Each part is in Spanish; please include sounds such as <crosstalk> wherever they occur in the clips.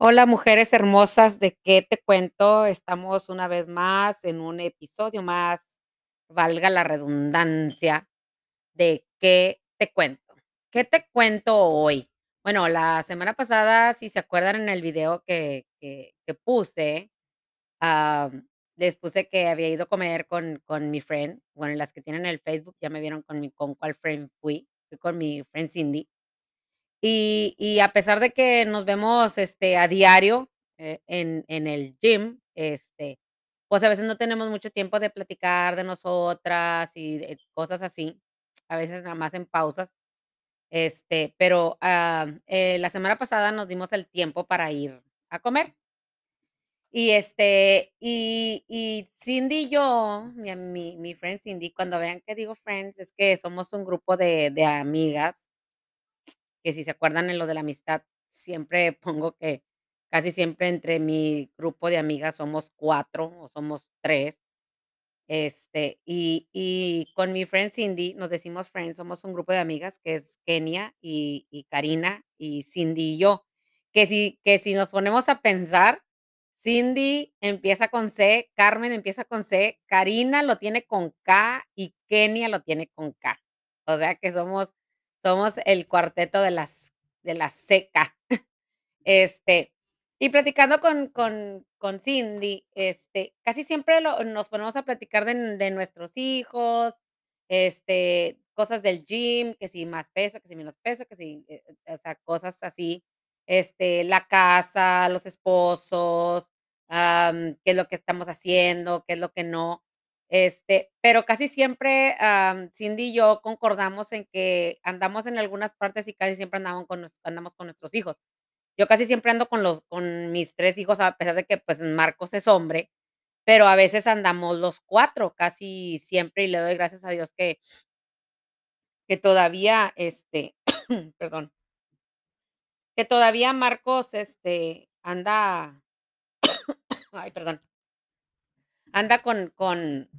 Hola, mujeres hermosas, ¿de qué te cuento? Estamos una vez más en un episodio más, valga la redundancia, de qué te cuento. ¿Qué te cuento hoy? Bueno, la semana pasada, si se acuerdan en el video que que puse, am, les puse que había ido a comer con con mi friend, bueno, las que tienen el Facebook ya me vieron con mi con cuál friend fui, fui con mi friend Cindy. Y y a pesar de que nos vemos, este, a diario, eh, en en el gym, este, pues, a veces no tenemos mucho tiempo de platicar de nosotras y de cosas así, a veces nada más en pausas, este, pero, am, eh, la semana pasada nos dimos el tiempo para ir a comer. Y, este, y y Cindy y yo, mi mi mi friend Cindy, cuando vean que digo friends, es que somos un grupo de de amigas que si se acuerdan en lo de la amistad, siempre <laughs> pongo que casi siempre entre mi grupo de amigas somos 4 o somos 3, este, y y con mi friend Cindy nos decimos friends, somos un grupo de amigas que es Kenia y y Karina y Cindy y yo, que si que si nos ponemos a pensar, Cindy empieza con C, Carmen empieza con C, Karina lo tiene con K y Kenia lo tiene con K. O sea que somos somos el cuarteto de las de las CK. Este, y platicando con con con Cindy, este, casi siempre lo nos ponemos a platicar de de nuestros hijos, este, cosas del gym, que si más peso, que si menos peso, que si, eh eh, o sea, cosas así, este, la casa, los esposos, qué es lo que estamos haciendo, qué es lo que no, este, pero casi siempre, Cindy y yo concordamos en que andamos en algunas partes y casi siempre andamos con andamos con nuestros hijos. Yo casi siempre ando con los con mis 3 hijos, a pesar de que, pues, Marcos es hombre, pero a veces andamos los 4 casi siempre, y le doy gracias a Dios que que todavía, este, <clears throat> perdón que todavía Marcos, este, anda <coughs> ay, perdón anda con con,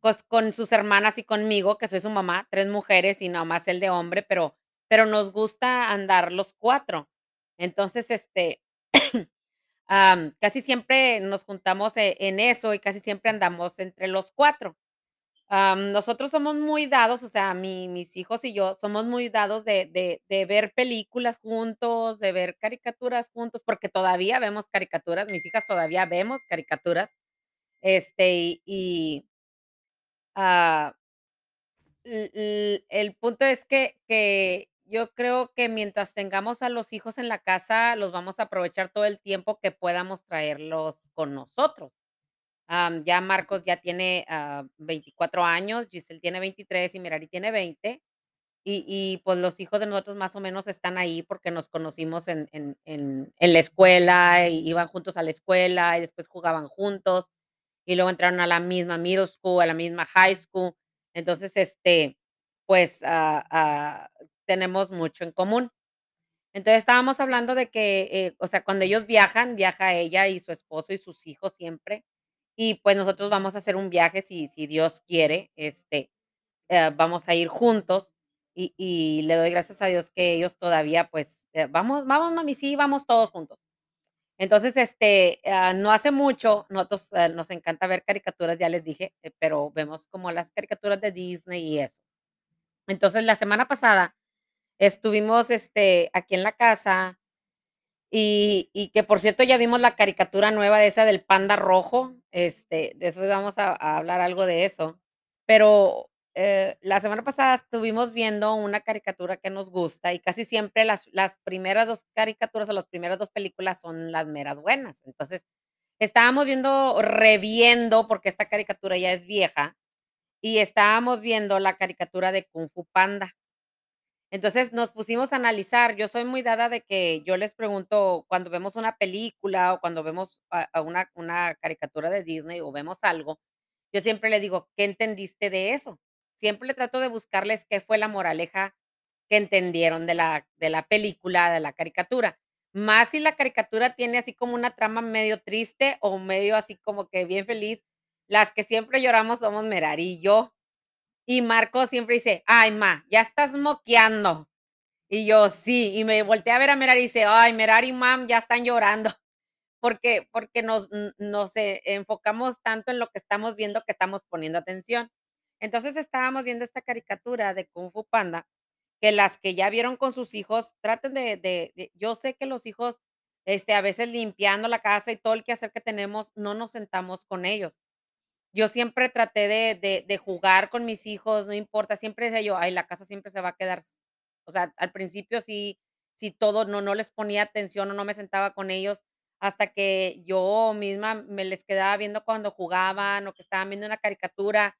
pues, con sus hermanas y conmigo, que soy su mamá, 3 mujeres y nomás él de hombre, pero pero nos gusta andar los 4. Entonces, este, <clears throat> am, casi siempre nos juntamos e en eso y casi siempre andamos entre los 4. Am, nosotros somos muy dados, o sea, mi mis hijos y yo somos muy dados de de de ver películas juntos, de ver caricaturas juntos, porque todavía vemos caricaturas, mis hijas todavía vemos caricaturas, este, y y l el punto es que que yo creo que mientras tengamos a los hijos en la casa, los vamos a aprovechar todo el tiempo que podamos traerlos con nosotros. Am, ya Marcos ya tiene, ah, 24 años, Giselle tiene 23 y Mirari tiene 20, y y, pues, los hijos de nosotros más o menos están ahí porque nos conocimos en en en en la escuela, iban juntos a la escuela, y después jugaban juntos, y luego entraron a la misma middle school, a la misma high school. Entonces, este, pues, ah ah, tenemos mucho en común. Entonces, estábamos hablando de que, eh, o sea, cuando ellos viajan, viaja ella y su esposo y sus hijos siempre, y pues, nosotros vamos a hacer un viaje si si Dios quiere, este, eh, vamos a ir juntos, y y le doy gracias a Dios que ellos todavía, pues, eh, vamos vamos, mami, sí, vamos todos juntos. Entonces, este, ah, no hace mucho, nosotros, eh, nos encanta ver caricaturas, ya les dije, eh, pero vemos como las caricaturas de Disney y eso. Entonces, la semana pasada estuvimos, este, aquí en la casa, y y que, por cierto, ya vimos la caricatura nueva esa del panda rojo, este, después vamos a a hablar algo de eso. Pero, eh, la semana pasada estuvimos viendo una caricatura que nos gusta, y casi siempre las las primeras 2 caricaturas, o las primeras 2 películas son las meras buenas. Entonces, estábamos viendo reviendo, porque esta caricatura ya es vieja, y estábamos viendo la caricatura de Kung Fu Panda. Entonces, nos pusimos a analizar, yo soy muy dada de que yo les pregunto cuando vemos una película, o cuando vemos a a una una caricatura de Disney, o vemos algo, yo siempre le digo: "¿Qué entendiste de eso?". Siempre trato de buscarles qué fue la moraleja que entendieron de la de la película, de la caricatura. Más si la caricatura tiene así como una trama medio triste, o medio así como que bien feliz, las que siempre lloramos somos Merari y yo. Y Marcos siempre dice: "Ay, ma, ya estás moqueando". Y yo: "Sí", y me volteé a ver a Merari y dice: "Ay, Merari, Mom, ya están llorando", <laughs> porque porque nos nos, eh, enfocamos tanto en lo que estamos viendo que estamos poniendo atención. Entonces, estábamos viendo esta caricatura de Kung Fu Panda, que las que ya vieron con sus hijos, traten de yo sé que los hijos, este, a veces limpiando la casa y todo el quehacer que tenemos, no nos sentamos con ellos. Yo siempre traté de de jugar con mis hijos, no importa, siempre decía yo: "Ay, la casa siempre se va a quedar s" o sea, al principio sí sí todo no no les ponía atención o no me sentaba con ellos, hasta que yo misma me les quedaba viendo cuando jugaban o que estaban viendo una caricatura,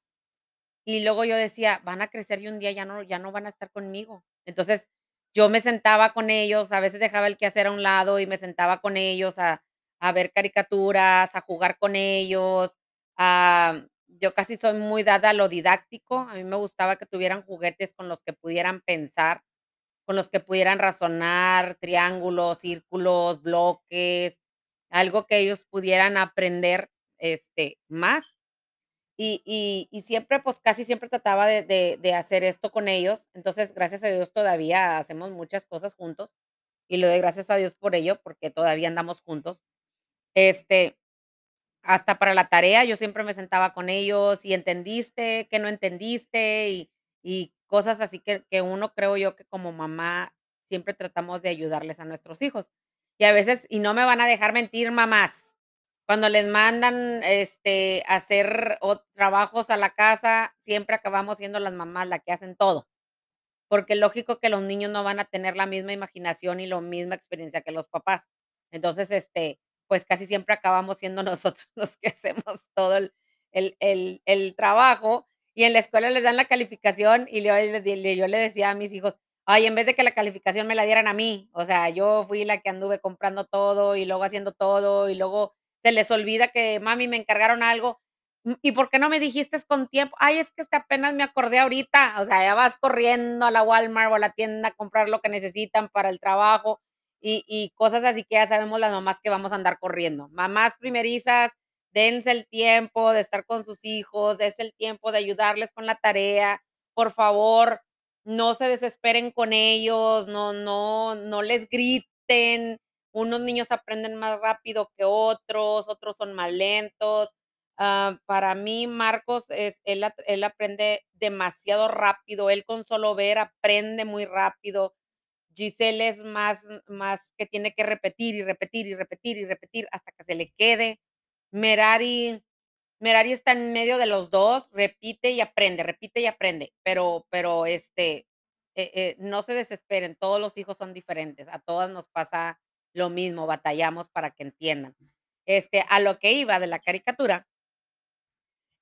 y luego yo decía: "Van a crecer y un día ya no ya no van a estar conmigo". Entonces, yo me sentaba con ellos, a veces dejaba el quehacer a un lado y me sentaba con ellos a a ver caricaturas, a jugar con ellos, am, yo casi soy muy dada a lo didáctico, a mí me gustaba que tuvieran juguetes con los que pudieran pensar, con los que pudieran razonar, triángulos, círculos, bloques, algo que ellos pudieran aprender, este, más. Y siempre, pues, casi siempre trataba de hacer esto con ellos. Entonces, gracias a Dios, todavía hacemos muchas cosas juntos, y le doy gracias a Dios por ello, porque todavía andamos juntos. Este, hasta para la tarea, yo siempre me sentaba con ellos, ¿y entendiste? ¿Qué no entendiste? Y y cosas así que que uno, creo yo, que como mamá siempre tratamos de ayudarles a nuestros hijos. Y a veces y no me van a dejar mentir, mamás, cuando les mandan, este, hacer trabajos a la casa, siempre acabamos siendo las mamás la que hacen todo. Porque lógico que los niños no van a tener la misma imaginación y lo misma experiencia que los papás. Entonces, este, pues, casi siempre acabamos siendo <laughs> nosotros los que hacemos todo el el el el trabajo, y en la escuela les dan la calificación, y yo yo le decía a mis hijos: "Ay, en vez de que la calificación me la dieran a mí, o sea, yo fui la que anduve comprando todo, y luego haciendo todo, y luego se les olvida que: 'Mami, me encargaron algo', 'Mm, ¿y por qué no me dijiste con tiempo?', 'Ay, es que, este, apenas me acordé ahorita'", o sea, ya vas corriendo a la Walmart o a la tienda a comprar lo que necesitan para el trabajo, y y cosas así que ya sabemos las mamás que vamos a andar corriendo. Mamás primerizas, dense el tiempo de estar con sus hijos, dense el tiempo de ayudarles con la tarea, por favor, no se desesperen con ellos, no no no les griten, unos niños aprenden más rápido que otros, otros son más lentos. Ah, para mí, Marcos es él él aprende demasiado rápido, él con solo ver aprende muy rápido. Giselle es más más que tiene que repetir, y repetir, y repetir, y repetir hasta que se le quede. Merari Merari está en medio de los 2, repite y aprende, repite y aprende, pero pero, este, eh eh, no se desesperen, todos los hijos son diferentes, a todas nos pasa lo mismo, batallamos para que entiendan. Este, a lo que iba de la caricatura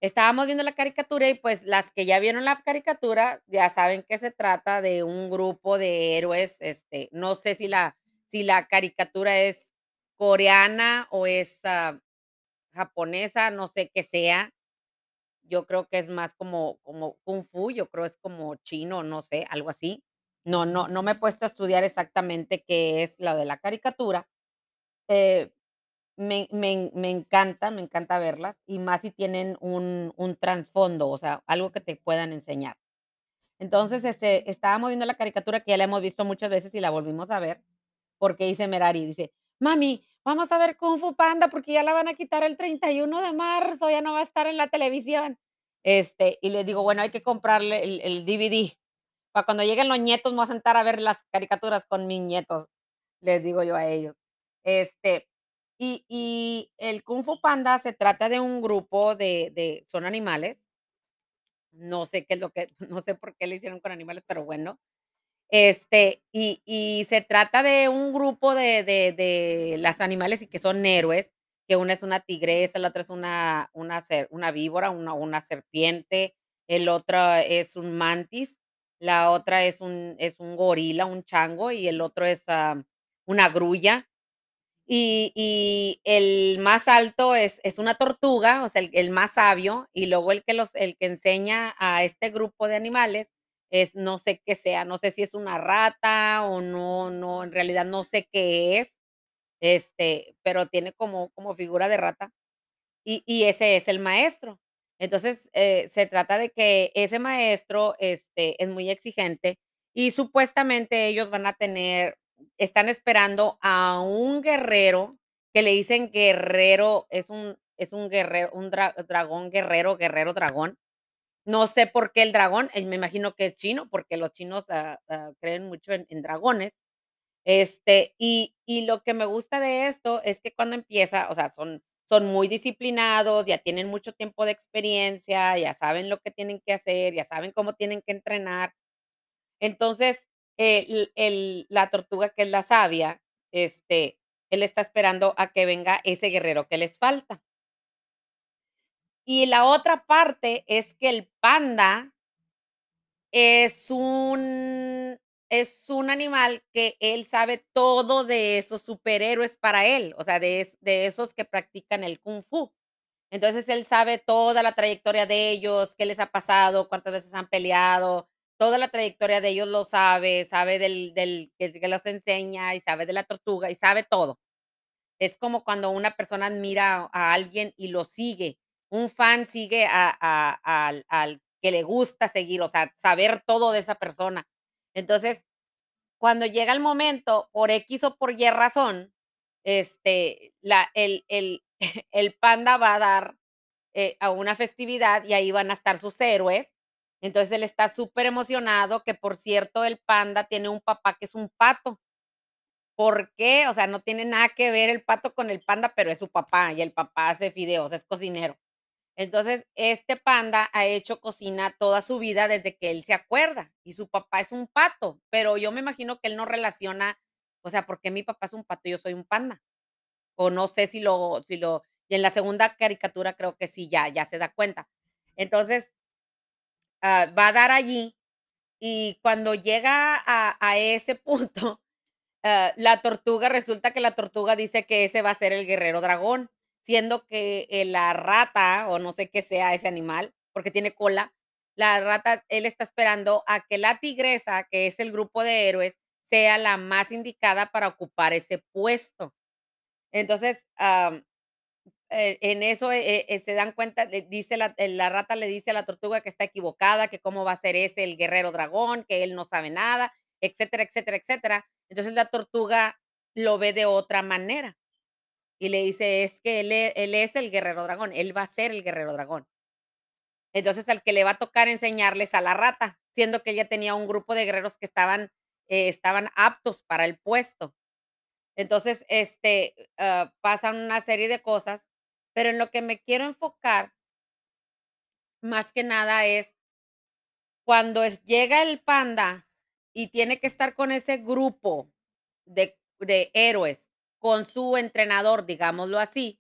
estábamos viendo la caricatura y, pues, las que ya vieron la caricatura ya saben que se trata de un grupo de héroes, este, no sé si la si la caricatura es coreana o es, ah, japonesa, no sé qué sea. Yo creo que es más como como Kung Fu, yo creo es como chino, no sé, algo así. No no no me he puesto a estudiar exactamente qué es lo de la caricatura. Eh, me me me encanta me encanta verlas, y más si tienen un un trasfondo, o sea, algo que te puedan enseñar. Entonces, este, estábamos viendo la caricatura que ya la hemos visto muchas veces y la volvimos a ver, porque dice Merari, dice: "Mami, vamos a ver Kung Fu Panda porque ya la van a quitar el 31 de marzo, ya no va a estar en la televisión". Este, y le digo: "Bueno, hay que comprarle el DVD, para cuando lleguen los nietos, me voy a sentar a ver las caricaturas con mis nietos", les digo yo a ellos. Este, y y el Kung Fu Panda se trata de un grupo de de son animales. No sé qué es lo que <laughs> no sé por qué le hicieron con animales, pero bueno. Este, y y se trata de un grupo de de de las animales y que son héroes, que una es una tigresa, la otra es una una una víbora, una una serpiente, el otro es un mantis, la otra es un es un gorila, un chango, y el otro es, am, una grulla. Y y el más alto es es una tortuga, o sea, el el más sabio, y luego el que los el que enseña a este grupo de animales es no sé qué sea, no sé si es una rata o no no, en realidad no sé qué es, este, pero tiene como como figura de rata, y y ese es el maestro. Entonces, eh, se trata de que ese maestro, este, es muy exigente Y supuestamente ellos van a tener están esperando a un guerrero, que le dicen guerrero, es un es un guerrero, un dra dragón guerrero, guerrero dragón. No sé por qué el dragón, eh, me imagino que es chino, porque los chinos, ah, ah, creen mucho en en dragones. Este, y y lo que me gusta de esto es que cuando empieza, o sea, son son muy disciplinados, ya tienen mucho tiempo de experiencia, ya saben lo que tienen que hacer, ya saben cómo tienen que entrenar. Entonces, el el la tortuga, que es la sabia, este, él está esperando a que venga ese guerrero que les falta. Y la otra parte es que el panda es un es un animal que él sabe todo de esos superhéroes para él, o sea, de de esos que practican el kung fu. Entonces, él sabe toda la trayectoria de ellos, qué les ha pasado, cuántas veces han peleado, toda la trayectoria de ellos lo sabe, sabe del del que los enseña, y sabe de la tortuga, y sabe todo. Es como cuando una persona admira a alguien y lo sigue. Un fan sigue a a al al que le gusta seguir, o sea, saber todo de esa persona. Entonces, cuando llega el momento, por equis o por ye razón, este, la el el <laughs> el panda va a dar, eh, a una festividad y ahí van a estar sus héroes. Entonces, él está superemocionado, que por cierto, el panda tiene un papá que es un pato. ¿Por qué? O sea, no tiene nada que ver el pato con el panda, pero es su papá, y el papá hace fideos, es cocinero. Entonces, este panda ha hecho cocina toda su vida desde que él se acuerda, y su papá es un pato, pero yo me imagino que él no relaciona, o sea, ¿por qué mi papá es un pato y yo soy un panda? O no sé si lo si lo y en la segunda caricatura creo que sí, ya ya se da cuenta. Entonces ah, va a dar allí, y cuando llega a a ese punto, <laughs> ah, la tortuga resulta que la tortuga dice que ese va a ser el guerrero dragón, siendo que, eh, la rata, o no sé qué sea ese animal, porque tiene cola, la rata, él está esperando a que la tigresa, que es el grupo de héroes, sea la más indicada para ocupar ese puesto. Entonces, eh, en eso, eh se dan cuenta, dice la la rata le dice a la tortuga que está equivocada, que cómo va a ser ese el guerrero dragón, que él no sabe nada, etcétera, etcétera, etcétera. Entonces, la tortuga lo ve de otra manera, y le dice: "Es que él e él es el guerrero dragón, él va a ser el guerrero dragón". Entonces, al que le va a tocar enseñarle es a la rata, siendo que ella tenía un grupo de guerreros que estaban, eh, estaban aptos para el puesto. Entonces, este, ah, pasan una serie de cosas, pero en lo que me quiero enfocar más que nada es cuando es llega el panda y tiene que estar con ese grupo de de héroes, con su entrenador, digámoslo así,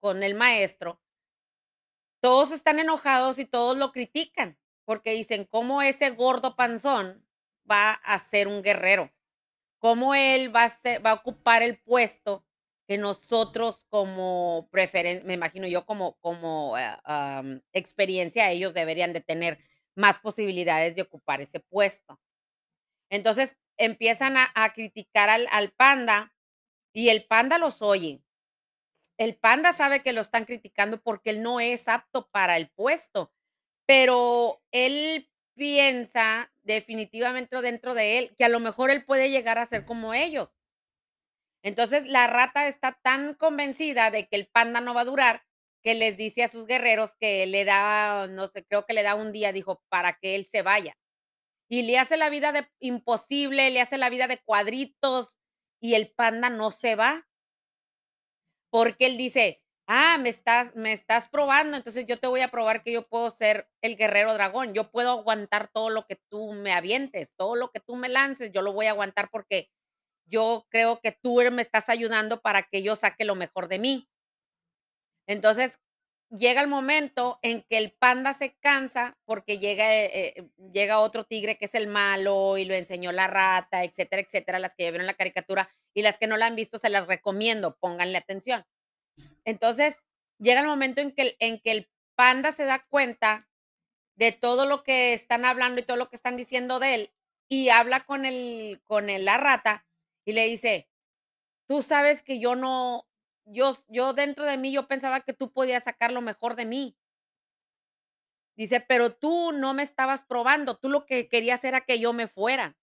con el maestro todos están enojados y todos lo critican, porque dicen: "¿Cómo ese gordo panzón va a ser un guerrero? ¿Cómo él va a ocupar el puesto que nosotros como preferen?". Me imagino yo como como, am, experiencia, ellos deberían de tener más posibilidades de ocupar ese puesto. Entonces, empiezan a criticar al panda, y el panda los oye. El panda sabe que lo están criticando porque él no es apto para el puesto, pero él piensa definitivamente dentro de él, que a lo mejor él puede llegar a ser como ellos. Entonces, la rata está tan convencida de que el panda no va a durar, que les dice a sus guerreros que le da, no sé, creo que le da un día, dijo, para que él se vaya. Y le hace la vida de imposible, le hace la vida de cuadritos, y el panda no se va. Porque él dice: "Ah, me estás me estás probando, entonces yo te voy a probar que yo puedo ser el guerrero dragón, yo puedo aguantar todo lo que tú me avientes, todo lo que tú me lances, yo lo voy a aguantar porque yo creo que tú, me estás ayudando para que yo saque lo mejor de mí". Entonces, llega el momento en que el panda se cansa, porque llega, eh eh, llega otro tigre que es el malo, y lo enseñó la rata, etcétera, etcétera, las que ya vieron la caricatura, y las que no la han visto, se las recomiendo, pónganle atención. Entonces, llega el momento en que en que el panda se da cuenta de todo lo que están hablando y todo lo que están diciendo de él, y habla con el con el la rata, y le dice: "Tú sabes que yo no yo yo dentro de mí, yo pensaba que tú podías sacar lo mejor de mí". Dice: "Pero tú no me estabas probando, tú lo que querías era que yo me fuera".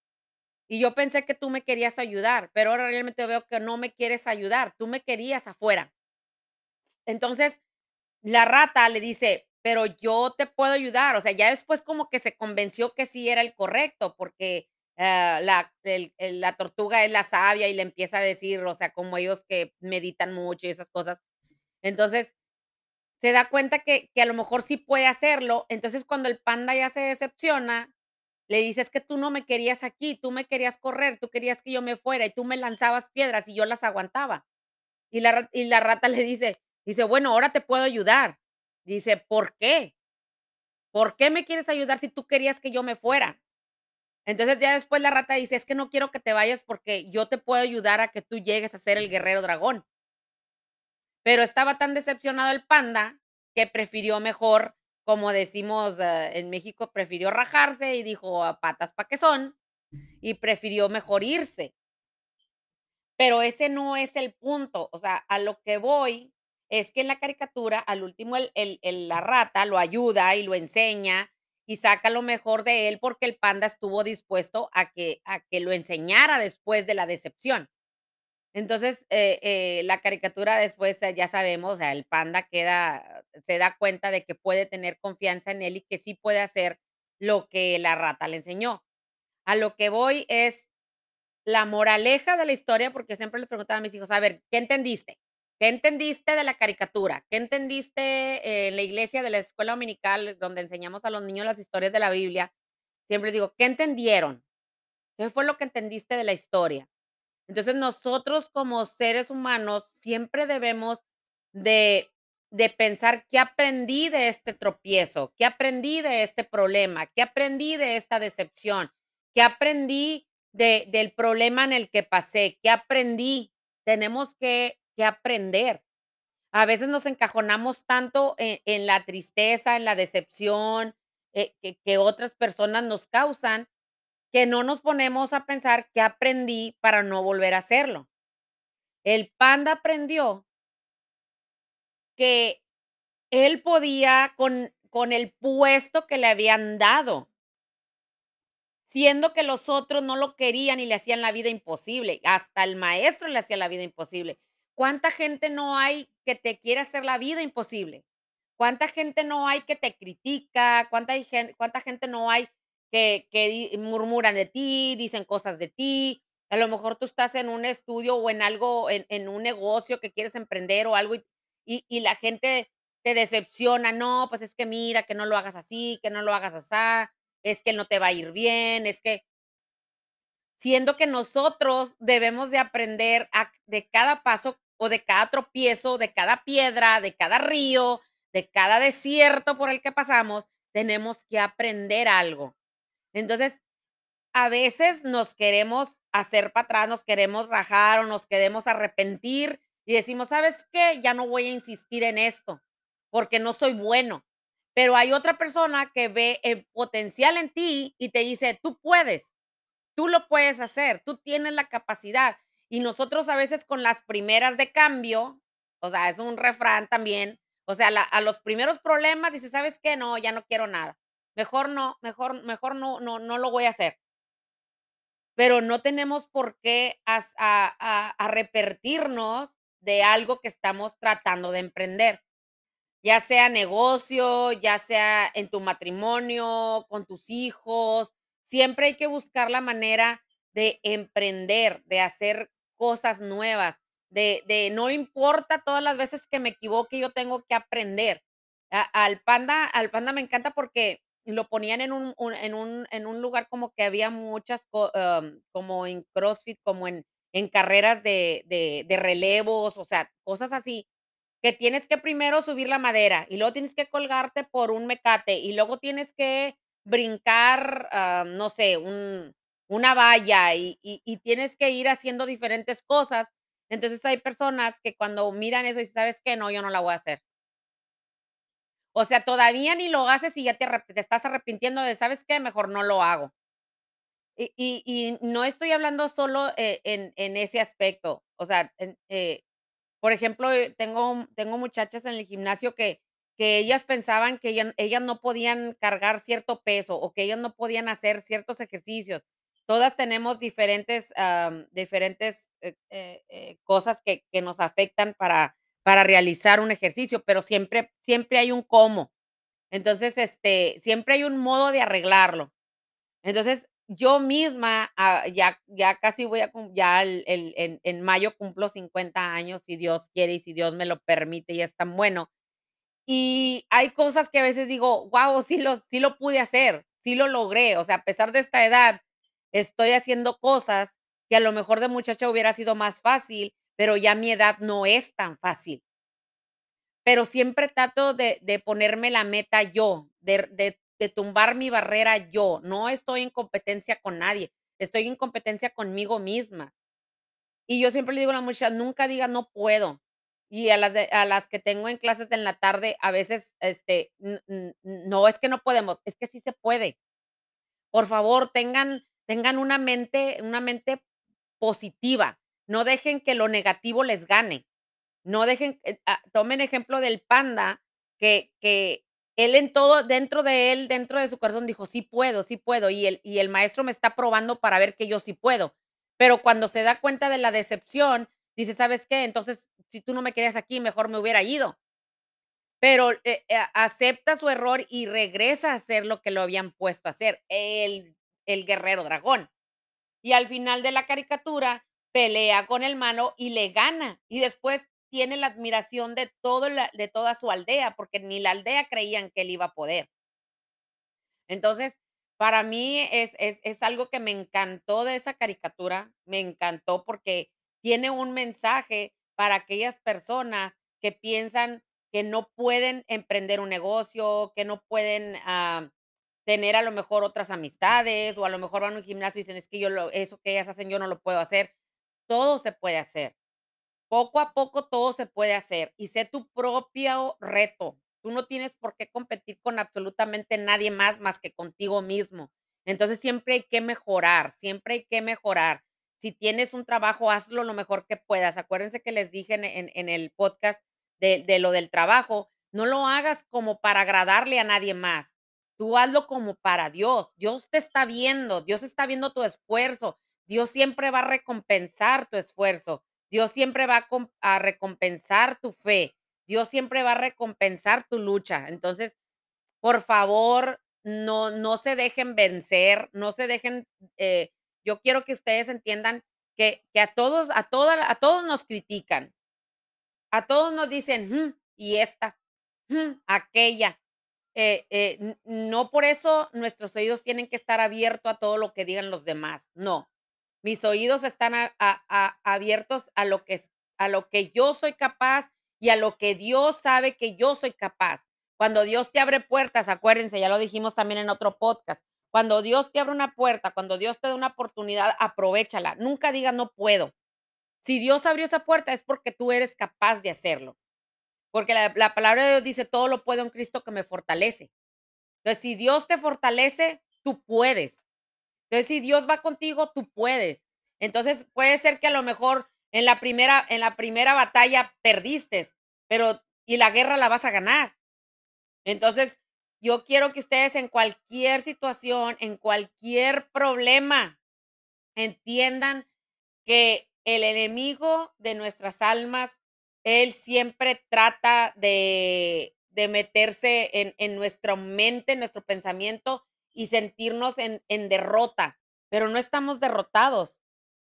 Y yo pensé que tú me querías ayudar, pero ahora realmente veo que no me quieres ayudar, tú me querías afuera. Entonces, la rata le dice: "Pero yo te puedo ayudar", o sea, ya después como que se convenció que sí era el correcto, porque, ah, la la tortuga es la sabia y le empieza a decir, o sea, como ellos que meditan mucho y esas cosas. Entonces, se da cuenta que que a lo mejor sí puede hacerlo. Entonces, cuando el panda ya se decepciona, le dice: "Es que tú no me querías aquí, tú me querías correr, tú querías que yo me fuera y tú me lanzabas piedras y yo las aguantaba". Y la y la rata le dice dice: "Bueno, ahora te puedo ayudar". Dice: "¿Por qué? ¿Por qué me quieres ayudar si tú querías que yo me fuera?". Entonces, ya después la rata dice: "Es que no quiero que te vayas porque yo te puedo ayudar a que tú llegues a ser el guerrero dragón". Pero estaba tan decepcionado el panda que prefirió mejor, como decimos, ah, en México, prefirió rajarse y dijo: "A patas pa' que son", y prefirió mejor irse. Pero ese no es el punto, o sea, a lo que voy es que en la caricatura, al último, el el la rata lo ayuda y lo enseña y saca lo mejor de él, porque el panda estuvo dispuesto a que a que lo enseñara después de la decepción. Entonces, eh eh, la caricatura después, eh, ya sabemos, o sea, el panda queda se da cuenta de que puede tener confianza en él y que sí puede hacer lo que la rata le enseñó. A lo que voy es la moraleja de la historia, porque siempre les preguntaba a mis hijos: "A ver, ¿qué entendiste? ¿Qué entendiste de la caricatura? ¿Qué entendiste en la iglesia de la escuela dominical donde enseñamos a los niños las historias de la Biblia?". Siempre digo: "¿Qué entendieron? ¿Qué fue lo que entendiste de la historia?". Entonces, nosotros como seres humanos siempre debemos de de pensar: "¿Qué aprendí de este tropiezo? ¿Qué aprendí de este problema? ¿Qué aprendí de esta decepción? ¿Qué aprendí de del problema en el que pasé? ¿Qué aprendí?". Tenemos que que aprender. A veces nos encajonamos tanto en en la tristeza, en la decepción, eh, que que otras personas nos causan, que no nos ponemos a pensar: "¿Qué aprendí para no volver a hacerlo?". El panda aprendió que él podía con con el puesto que le habían dado. Siendo que los otros no lo querían y le hacían la vida imposible, hasta el maestro le hacía la vida imposible. ¿Cuánta gente no hay que te quiere hacer la vida imposible? ¿Cuánta gente no hay que te critica? ¿Cuánta cuánta gente no hay que que murmuran de ti, dicen cosas de ti? A lo mejor tú estás en un estudio o en algo, en un negocio que quieres emprender o algo y la gente te decepciona: "No, pues es que mira, que no lo hagas así, que no lo hagas asá, es que no te va a ir bien, es que" Siendo que nosotros debemos de aprender de cada paso, o de cada tropiezo, de cada piedra, de cada río, de cada desierto por el que pasamos, tenemos que aprender algo. Entonces, a veces nos queremos hacer para atrás, nos queremos rajar o nos queremos arrepentir y decimos: "¿Sabes qué? Ya no voy a insistir en esto, porque no soy bueno". Pero hay otra persona que ve el potencial en ti y te dice: "Tú puedes, tú lo puedes hacer, tú tienes la capacidad". Y nosotros a veces con las primeras de cambio, o sea, es un refrán también, o sea, a los primeros problemas dices: "¿Sabes qué? No, ya no quiero nada. Mejor no mejor mejor no no no lo voy a hacer". Pero no tenemos por qué a a arrepentirnos de algo que estamos tratando de emprender, ya sea negocio, ya sea en tu matrimonio, con tus hijos, siempre hay que buscar la manera de emprender, de hacer cosas nuevas, de de no importa todas las veces que me equivoque, yo tengo que aprender. Al panda al panda me encanta porque lo ponían en un en un en un lugar como que había muchas am, como en CrossFit, como en en carreras de de de relevos, o sea, cosas así, que tienes que primero subir la madera, y luego tienes que colgarte por un mecate, y luego tienes que brincar, ah, no sé, un una valla, y y y tienes que ir haciendo diferentes cosas. Entonces, hay personas que cuando miran eso dicen: "¿Sabes qué? No, yo no la voy a hacer". O sea, todavía ni lo haces y ya te te estás arrepintiendo de: "¿Sabes qué? Mejor no lo hago". Y y y no estoy hablando solo, eh, en en ese aspecto, o sea, eh, por ejemplo, eh, tengo tengo muchachas en el gimnasio que que ellas pensaban que ellas ellas no podían cargar cierto peso, o que ellas no podían hacer ciertos ejercicios, todas tenemos diferentes, am, diferentes, eh eh eh, cosas que que nos afectan para para realizar un ejercicio, pero siempre siempre hay un cómo. Entonces, este, siempre hay un modo de arreglarlo. Entonces, yo misma, ah, ya ya casi voy a ya el el en en mayo cumplo 50 años, si Dios quiere y si Dios me lo permite y es tan bueno. Y hay cosas que a veces digo: "Guau, sí lo sí lo pude hacer, sí lo logré". O sea, a pesar de esta edad, estoy haciendo cosas que a lo mejor de muchacha hubiera sido más fácil, pero ya mi edad no es tan fácil. Pero siempre trato de ponerme la meta yo, de tumbar mi barrera yo. No estoy en competencia con nadie, estoy en competencia conmigo misma. Y yo siempre le digo a las muchachas: "Nunca digan no puedo". Y a las a las que tengo en clases en la tarde, a veces, este, no, es que no podemos, es que sí se puede. Por favor, tengan tengan una mente una mente positiva, no dejen que lo negativo les gane. No dejen, eh, ah, tomen ejemplo del panda, que que él en todo dentro de él, dentro de su corazón dijo: "Sí puedo, sí puedo, y el y el maestro me está probando para ver que yo sí puedo". Pero cuando se da cuenta de la decepción, dice: "¿Sabes qué? Entonces, si tú no me querías aquí, mejor me hubiera ido". Pero, eh, a acepta su error y regresa a hacer lo que lo habían puesto a hacer, el el guerrero dragón. Y al final de la caricatura, pelea con el malo y le gana, y después tiene la admiración de todo la de toda su aldea, porque ni la aldea creían que él iba a poder. Entonces, para mí es es es algo que me encantó de esa caricatura, me encantó porque tiene un mensaje para aquellas personas que piensan que no pueden emprender un negocio, que no pueden, ah, tener a lo mejor otras amistades, o a lo mejor van a un gimnasio y dicen: "Es que yo eso que ellas hacen, yo no lo puedo hacer". Todo se puede hacer. Poco a poco todo se puede hacer, y sé tu propio reto. Tú no tienes por qué competir con absolutamente nadie más, más que contigo mismo. Entonces, siempre hay que mejorar, siempre hay que mejorar. Si tienes un trabajo, hazlo lo mejor que puedas. Acuérdense que les dije en el podcast de lo del trabajo, no lo hagas como para agradarle a nadie más. Tú hazlo como para Dios. Dios te está viendo, Dios está viendo tu esfuerzo. Dios siempre va a recompensar tu esfuerzo. Dios siempre va a com a recompensar tu fe. Dios siempre va a recompensar tu lucha. Entonces, por favor, no no se dejen vencer, no se dejen, eh, yo quiero que ustedes entiendan que que a todos a toda a todos nos critican. A todos nos dicen: "Mm, y esta, mm, aquella". Eh eh, no por eso nuestros oídos tienen que estar abierto a todo lo que digan los demás, no. Mis oídos están abiertos a lo que a lo que yo soy capaz y a lo que Dios sabe que yo soy capaz. Cuando Dios te abre puertas, acuérdense, ya lo dijimos también en otro podcast, cuando Dios te abre una puerta, cuando Dios te da una oportunidad, aprovéchala. Nunca digas: "No puedo". Si Dios abrió esa puerta, es porque tú eres capaz de hacerlo. Porque la la palabra de Dios dice: "Todo lo puedo en Cristo que me fortalece". Entonces, si Dios te fortalece, tú puedes. Entonces, si Dios va contigo, tú puedes. Entonces, puede ser que a lo mejor en la primera en la primera batalla perdiste, pero y la guerra la vas a ganar. Entonces, yo quiero que ustedes en cualquier situación, en cualquier problema, entiendan que el enemigo de nuestras almas, él siempre trata de de meterse en en nuestra mente, en nuestro pensamiento y sentirnos en en derrota, pero no estamos derrotados,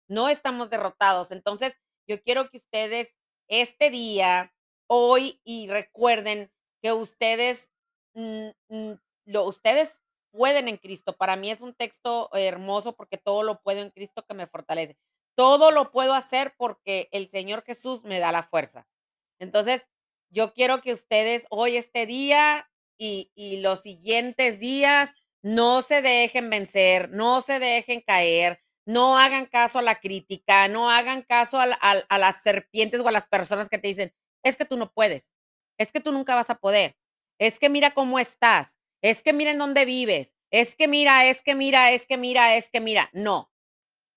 no estamos derrotados. Entonces, yo quiero que ustedes este día, hoy, y recuerden que ustedes, mm mm, lo ustedes pueden en Cristo. Para mí es un texto hermoso porque todo lo puedo en Cristo que me fortalece. Todo lo puedo hacer porque el Señor Jesús me da la fuerza. Entonces, yo quiero que ustedes hoy, este día y y los siguientes días, no se dejen vencer, no se dejen caer, no hagan caso a la crítica, no hagan caso al al a las serpientes o a las personas que te dicen: "Es que tú no puedes, es que tú nunca vas a poder, es que mira cómo estás, es que mira en dónde vives, es que mira, es que mira, es que mira, es que mira". No,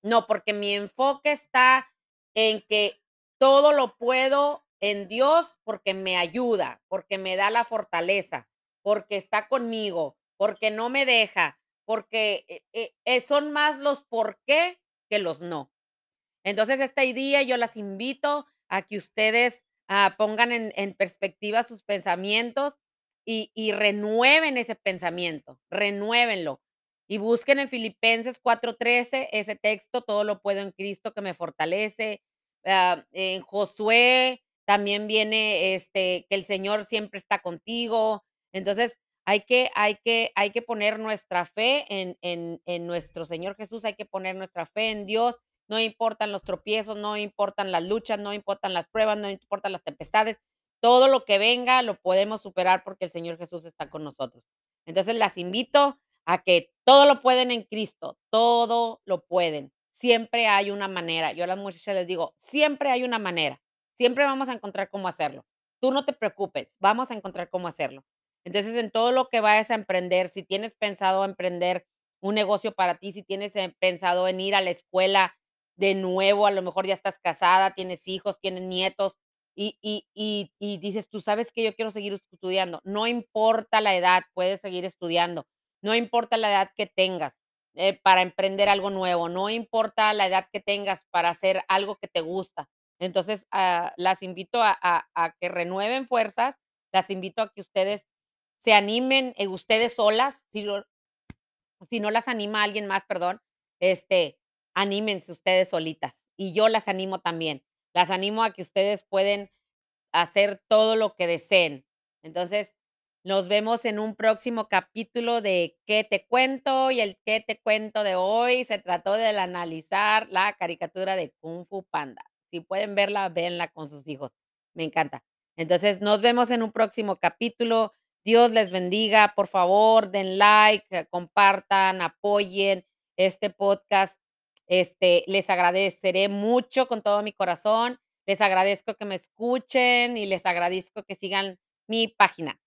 no, porque mi enfoque está en que todo lo puedo en Dios porque me ayuda, porque me da la fortaleza, porque está conmigo, porque no me deja, porque, eh eh eh, son más los por qué que los no. Entonces, este día yo las invito a que ustedes, ah, pongan en en perspectiva sus pensamientos y y renueven ese pensamiento, renuévenlo. Y busquen en Filipenses 4:13 ese texto, todo lo puedo en Cristo que me fortalece. Ah, en Josué también viene, este, que el Señor siempre está contigo. Entonces, hay que hay que hay que poner nuestra fe en en en nuestro Señor Jesús, hay que poner nuestra fe en Dios, no importan los tropiezos, no importan las luchas, no importan las pruebas, no importan las tempestades, todo lo que venga lo podemos superar porque el Señor Jesús está con nosotros. Entonces, las invito a que todo lo pueden en Cristo, todo lo pueden. Siempre hay una manera. Yo a las muchachas les digo: "Siempre hay una manera, siempre vamos a encontrar cómo hacerlo. Tú no te preocupes, vamos a encontrar cómo hacerlo". Entonces, en todo lo que vayas a emprender, si tienes pensado emprender un negocio para ti, si tienes, eh, pensado en ir a la escuela de nuevo, a lo mejor ya estás casada, tienes hijos, tienes nietos, y y y y dices tú: "¿Sabes qué? Yo quiero seguir estudiando". No importa la edad, puedes seguir estudiando. No importa la edad que tengas, eh, para emprender algo nuevo, no importa la edad que tengas para hacer algo que te gusta. Entonces, ah, las invito a que renueven fuerzas, las invito a que ustedes se animen, eh, ustedes solas, si no las anima alguien más, perdón, este, anímense ustedes solitas, y yo las animo también. Las animo a que ustedes pueden hacer todo lo que deseen. Entonces, nos vemos en un próximo capítulo de ¿Qué te cuento? Y el qué te cuento de hoy se trató del analizar la caricatura de Kung Fu Panda. Si pueden verla, véanla con sus hijos. Me encanta. Entonces, nos vemos en un próximo capítulo. Dios les bendiga. Por favor, den like, compartan, apoyen este podcast. Este, les agradeceré mucho con todo mi corazón. Les agradezco que me escuchen y les agradezco que sigan mi página.